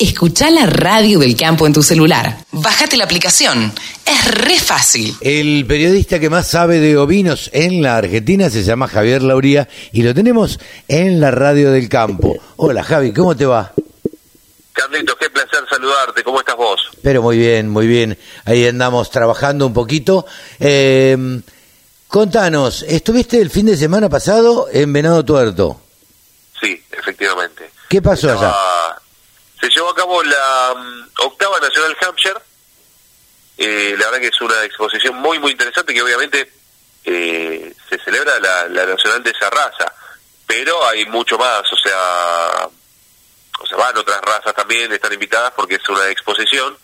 Escucha la radio del campo en tu celular. Bájate la aplicación. Es re fácil. El periodista que más sabe de ovinos en la Argentina se llama Javier Lauría y lo tenemos en la radio del campo. Hola Javi, ¿cómo te va? Carlitos, qué placer saludarte. ¿Cómo estás vos? Pero muy bien, muy bien. Ahí andamos trabajando un poquito. Eh, contanos, ¿estuviste el fin de semana pasado en Venado Tuerto? Sí, efectivamente. ¿Qué pasó allá? Se llevó a cabo la mm, octava Nacional Hampshire. Eh, la verdad que es una exposición muy, muy interesante que obviamente eh, se celebra la, la Nacional de esa raza, pero hay mucho más, o sea, o sea, van otras razas también, están invitadas porque es una exposición,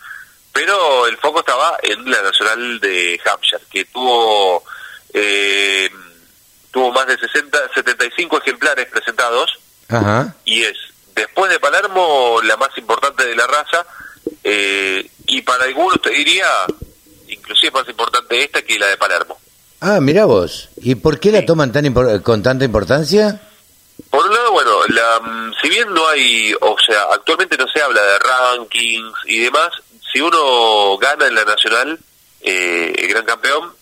pero el foco estaba en la Nacional de Hampshire, que tuvo eh, tuvo más de 60, 75 ejemplares presentados Ajá. y es después de Palermo la más importante de la raza eh, y para algunos te diría inclusive más importante esta que la de Palermo. Ah, mira vos. ¿Y por qué la toman tan con tanta importancia? Por un lado, bueno, la, mm, si bien no hay, o sea, actualmente no se habla de rankings y demás, si uno gana en la nacional, eh, el gran campeón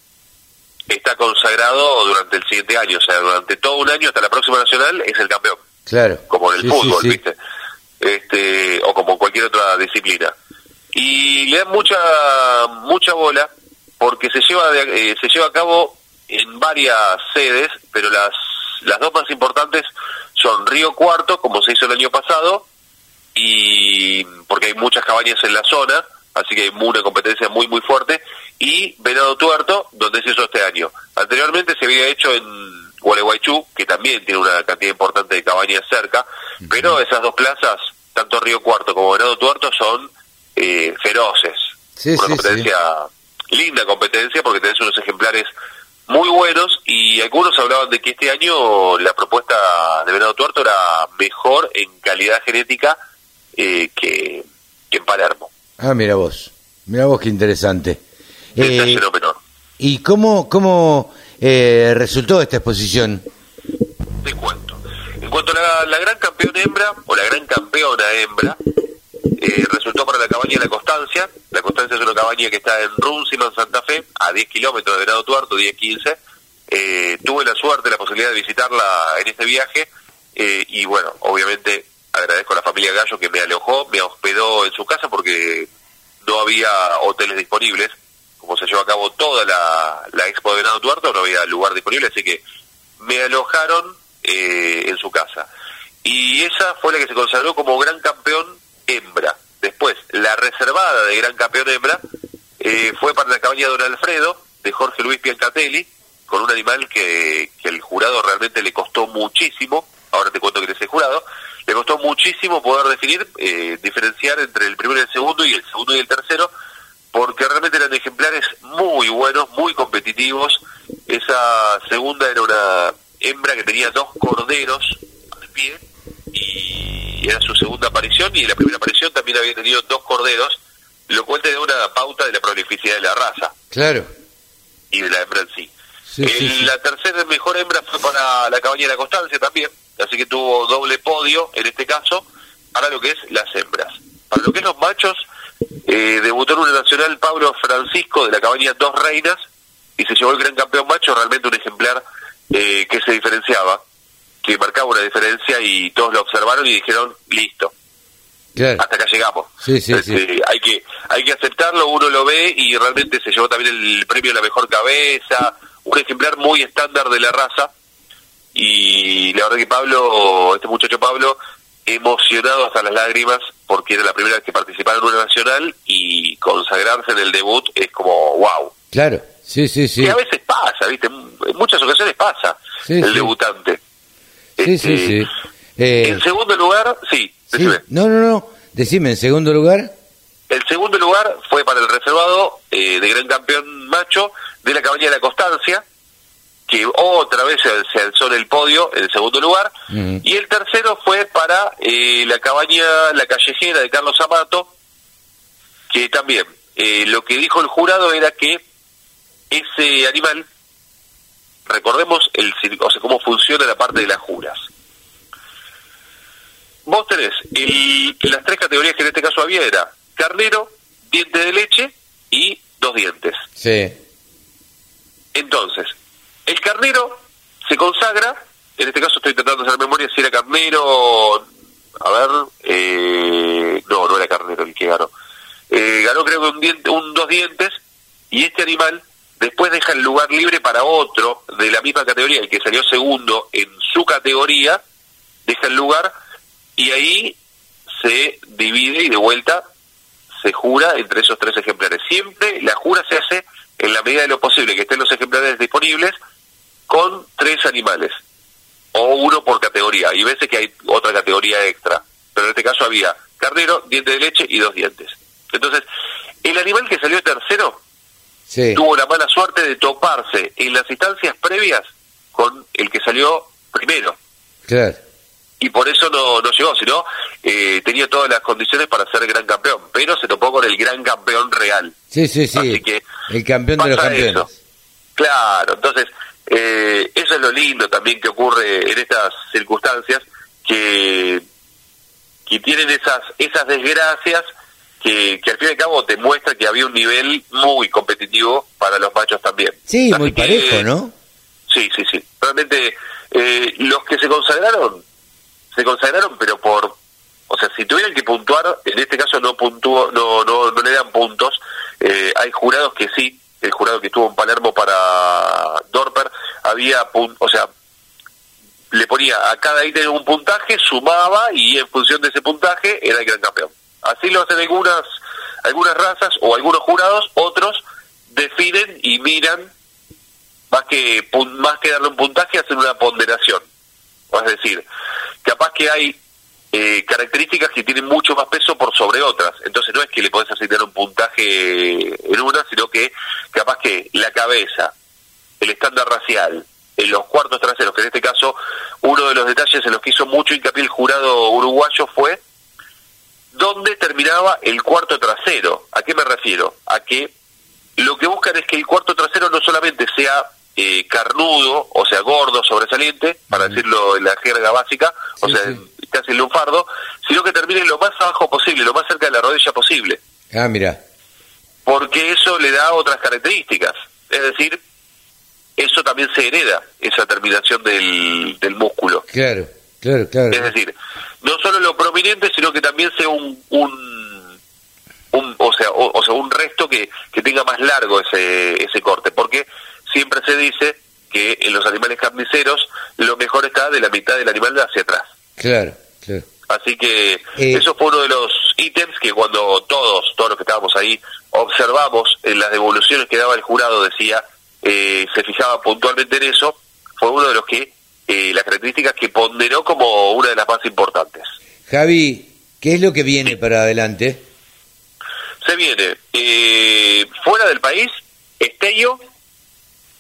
está consagrado durante el siguiente año, o sea, durante todo un año hasta la próxima nacional es el campeón, Claro. como en el Sí, fútbol, sí, sí. ¿viste? Este, o como cualquier otra disciplina. Y le dan mucha mucha bola porque se lleva de- eh, se lleva a cabo en varias sedes, pero las las dos más importantes son Río Cuarto, como se hizo el año pasado, y porque hay muchas cabañas en la zona, así que hay una competencia muy muy fuerte, y Venado Tuerto, donde se hizo este año. Anteriormente se había hecho en Gualeguaychú, que también tiene una cantidad importante de cabañas cerca, pero esas dos plazas, tanto Río Cuarto como Venado Tuerto, son eh, feroces. Sí, una sí, competencia, linda competencia, porque tenés unos ejemplares muy buenos y algunos hablaban de que este año la propuesta de Venado Tuerto era mejor en calidad genética eh, que, que en Palermo. Ah, mira vos. Mira vos qué interesante. Eh. ¿Y cómo, cómo eh, resultó esta exposición? Te cuento. En cuanto a la, gran campeona hembra, o la gran campeona hembra, eh, resultó para la cabaña La Constancia. La Constancia es una cabaña que está en Runciman, Santa Fe, a 10 kilómetros de Venado Tuerto, 10-15. Eh, tuve la suerte, la posibilidad de visitarla en este viaje eh, y bueno, obviamente agradezco a la familia Gallo que me alojó, me hospedó en su casa porque no había hoteles disponibles. Como se llevó a cabo toda la, la expo de Venado Tuerto, no había lugar disponible, así que me alojaron eh, en su casa. Y esa fue la que se consagró como gran campeón hembra. Después, la reservada de gran campeón hembra eh, fue para la cabaña Don Alfredo, de Jorge Luis Piancatelli, con un animal que, que el jurado realmente le costó muchísimo, ahora te cuento que es el jurado, le costó muchísimo poder definir, eh, diferenciar entre el primero y el segundo y el segundo y el tercero, porque realmente eran ejemplares muy buenos, muy competitivos. Esa segunda era una hembra que tenía dos corderos al pie y era su segunda aparición y en la primera aparición también había tenido dos corderos, lo cual te da una pauta de la prolificidad de la raza Claro. y de la hembra en sí. El- sí. La tercera mejor hembra fue para la cabaña de la Constancia también, así que tuvo doble podio en este caso para lo que es las hembras. Para lo que es los machos, eh, debutó en una nacional Pablo Francisco de la cabaña Dos Reinas y se llevó el gran campeón macho, realmente un ejemplar eh, que se diferenciaba, que marcaba una diferencia y todos lo observaron y dijeron, listo, Claro. hasta acá llegamos. Sí, sí, Este, Hay que hay que aceptarlo, uno lo ve y realmente se llevó también el premio de la mejor cabeza, un ejemplar muy estándar de la raza y la verdad que Pablo, este muchacho Pablo, emocionado hasta las lágrimas porque era la primera vez que participaba en una nacional y consagrarse en el debut es como wow. Claro. Sí, sí, sí. Que a veces pasa, ¿viste? En muchas ocasiones pasa Sí, el sí. debutante. Sí, sí, Este, sí. Eh, En segundo lugar, sí, sí. No, no, no. Decime, en segundo lugar. El segundo lugar fue para el reservado eh, de gran campeón macho de la cabaña de la Constancia, que otra vez se, alzó en el podio en el segundo lugar. Y el tercero fue para eh, la cabaña La Callejera de Carlos Amato, que también eh, lo que dijo el jurado era que ese animal, recordemos el, o sea, cómo funciona la parte de las juras. vos tenés el- las tres categorías que en este caso había era carnero, diente de leche y dos dientes. Sí. Entonces, el carnero se consagra, en este caso estoy tratando de hacer memoria si era carnero, a ver, eh, no, no era carnero el que ganó. Eh, ganó creo que un, diente, un dos dientes y este animal después deja el lugar libre para otro de la misma categoría, el que salió segundo en su categoría, deja el lugar y ahí se divide y de vuelta se jura entre esos tres ejemplares. Siempre la jura se hace en la medida de lo posible que estén los ejemplares disponibles con tres animales o uno por categoría. Hay veces que hay otra categoría extra, pero en este caso había carnero, diente de leche y dos dientes. Entonces, el animal que salió tercero Sí. tuvo la mala suerte de toparse en las instancias previas con el que salió primero Claro. y por eso no, no llegó, sino eh, tenía todas las condiciones para ser gran campeón, pero se topó con el gran campeón real. Sí, sí, sí. Así que el campeón de los campeones. eso. Claro, entonces eh, eso es lo lindo también que ocurre en estas circunstancias que que tienen esas esas desgracias que, que al fin y al cabo te muestra que había un nivel muy competitivo para los machos también. Sí, Así muy que- parejo, ¿no? Sí, sí, sí. Realmente eh, los que se consagraron, se consagraron, pero por, o sea, si tuvieran que puntuar, en este caso no puntuó, no, no, no le dan puntos. Eh, hay jurados que sí. El jurado que estuvo en Palermo para Dorper había, o sea, le ponía a cada ítem un puntaje, sumaba y en función de ese puntaje era el gran campeón. Así lo hacen algunas algunas razas o algunos jurados, otros definen y miran más que más que darle un puntaje hacen una ponderación. Es decir, capaz que hay eh, características que tienen mucho más peso por sobre otras. Entonces no es que le podés asignar un puntaje en una, sino que capaz que la cabeza, el estándar racial, en los cuartos traseros, que en este caso uno de los detalles en los que hizo mucho hincapié el jurado uruguayo fue dónde terminaba el cuarto trasero. ¿A qué me refiero? A que lo que buscan es que el cuarto trasero no solamente sea eh, carnudo, o sea, gordo, sobresaliente, para decirlo en la jerga básica, o sea, sí. Casi el lunfardo, sino que termine lo más abajo posible, lo más cerca de la rodilla posible, Ah, mira. porque eso le da otras características. Es decir, eso también se hereda, esa terminación del, del músculo. Claro, claro, claro. Es decir, no solo lo prominente, sino que también sea un, un, un- o sea, o, o sea, un resto que, que tenga más largo ese, ese corte, porque siempre se dice que en los animales carniceros lo mejor está de la mitad del animal hacia atrás. Claro, claro. Así que Eh. eso fue uno de los ítems que cuando todos, todos los que estábamos ahí, observamos en las devoluciones que daba el jurado, decía, eh, se fijaba puntualmente en eso, fue uno de los que, eh, las características que ponderó como una de las más importantes. Javi, ¿qué es lo que viene para adelante? Se viene eh, fuera del país, Estello,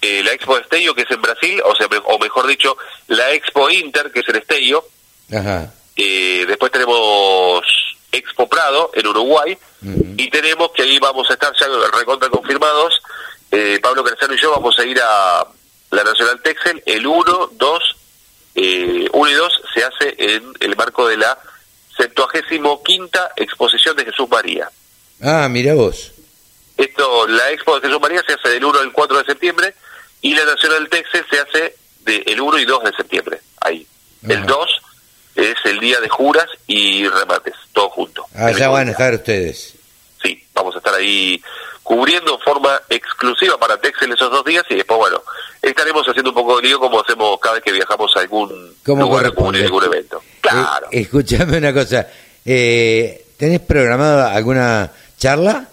eh, la Expo Estello que es en Brasil, o sea, o mejor dicho, la Expo Inter que es en Estello, Ajá. Eh, después tenemos Expo Prado en Uruguay Ujú. y tenemos que ahí vamos a estar ya recontra confirmados. Eh, Pablo Crescano y yo vamos a ir a la Nacional Texel el 1, 2, eh, 1 y 2 se hace en el marco de la 75 quinta exposición de Jesús María. Ah, mira vos. Esto, la Expo de Jesús María se hace del 1 al 4 de septiembre y la Nacional Texel se hace del 1 y 2 de septiembre. Ahí. El Ajá. 2 es el día de juras y remates, todo junto. Allá mismo van a estar ustedes. Sí, vamos a estar ahí cubriendo en forma exclusiva para Texel esos dos días y después, bueno, estaremos haciendo un poco de lío como hacemos cada vez que viajamos a algún lugar cubrir algún evento. Claro. Eh, escúchame una cosa. Eh, ¿Tenés programada alguna charla?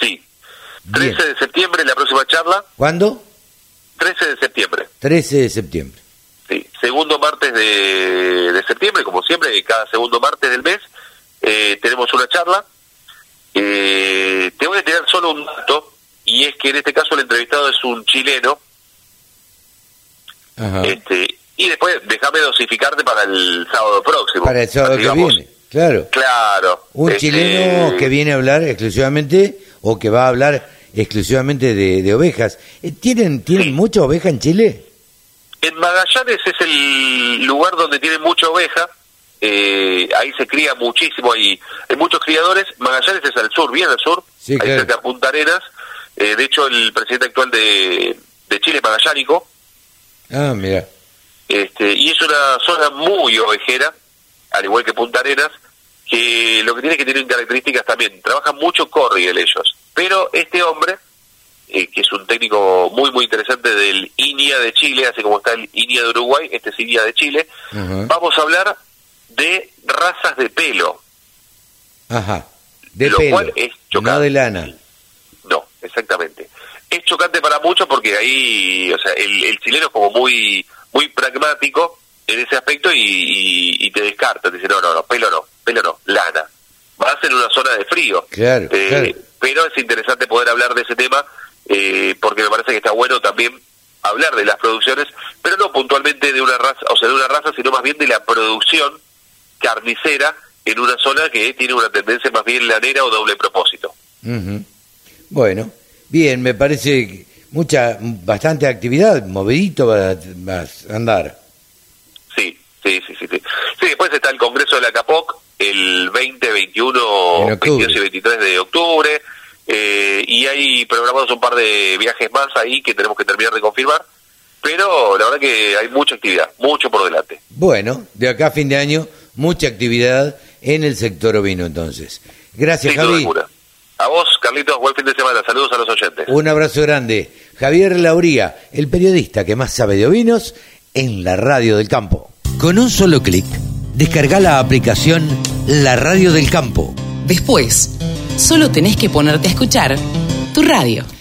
sí. Bien. 13 de septiembre, la próxima charla, ¿Cuándo? 13 de septiembre. 13 de septiembre. Sí, segundo martes de, de septiembre, como siempre, cada segundo martes del mes, eh, tenemos una charla. Eh, te voy a tirar solo un dato, y es que en este caso el entrevistado es un chileno, Ajá. este y después déjame dosificarte para el sábado próximo. Para el sábado que viene. Claro. Claro. Un Este, chileno que viene a hablar exclusivamente o que va a hablar exclusivamente de, de ovejas. Eh, ¿Tienen, ¿tienen Sí. mucha oveja en Chile? En Magallanes es el lugar donde tiene mucha oveja, eh, ahí se cría muchísimo, hay, hay muchos criadores, Magallanes es al sur, bien al sur, Sí, ahí claro. cerca de Punta Arenas, Eh, de hecho el presidente actual de, de Chile, Magallánico, Ah, mira. este, y es una zona muy ovejera, al igual que Punta Arenas, que lo que tiene es que tienen características también, trabajan mucho corriel ellos, pero este hombre, eh, que es un técnico muy muy interesante del INIA de Chile, así como está el INIA de Uruguay, este es INIA de Chile, vamos a hablar de razas de pelo, Ajá. De Lo pelo, cual es no chocante. de lana. No, exactamente. Es chocante para muchos porque ahí, o sea, el, el chileno es como muy muy pragmático en ese aspecto y, y- y te descarta, te dice, no, no, no, pelo no, pelo no, lana. Vas en una zona de frío. Claro, Eh, claro. Pero es interesante poder hablar de ese tema eh, porque me parece que está bueno también hablar de las producciones, pero no puntualmente de una raza, o sea, de una raza, sino más bien de la producción carnicera en una zona que tiene una tendencia más bien lanera o doble propósito. Ujú. Bueno, bien, me parece mucha, bastante actividad, movidito va, va a andar. Sí, sí, sí, sí, sí. Sí, después está el Congreso de la CAPOC el 20, 21, En octubre. 22 y 23 de octubre. Eh, y hay programados un par de viajes más ahí que tenemos que terminar de confirmar. Pero la verdad que hay mucha actividad, mucho por delante. Bueno, de acá a fin de año, mucha actividad en el sector ovino entonces. Gracias, Sin Javi. A vos, Carlitos, buen fin de semana. Saludos a los oyentes. Un abrazo grande. Javier Lauría, el periodista que más sabe de ovinos en la radio del campo. Con un solo clic, descarga la aplicación La Radio del Campo. Después, solo tenés que ponerte a escuchar tu radio.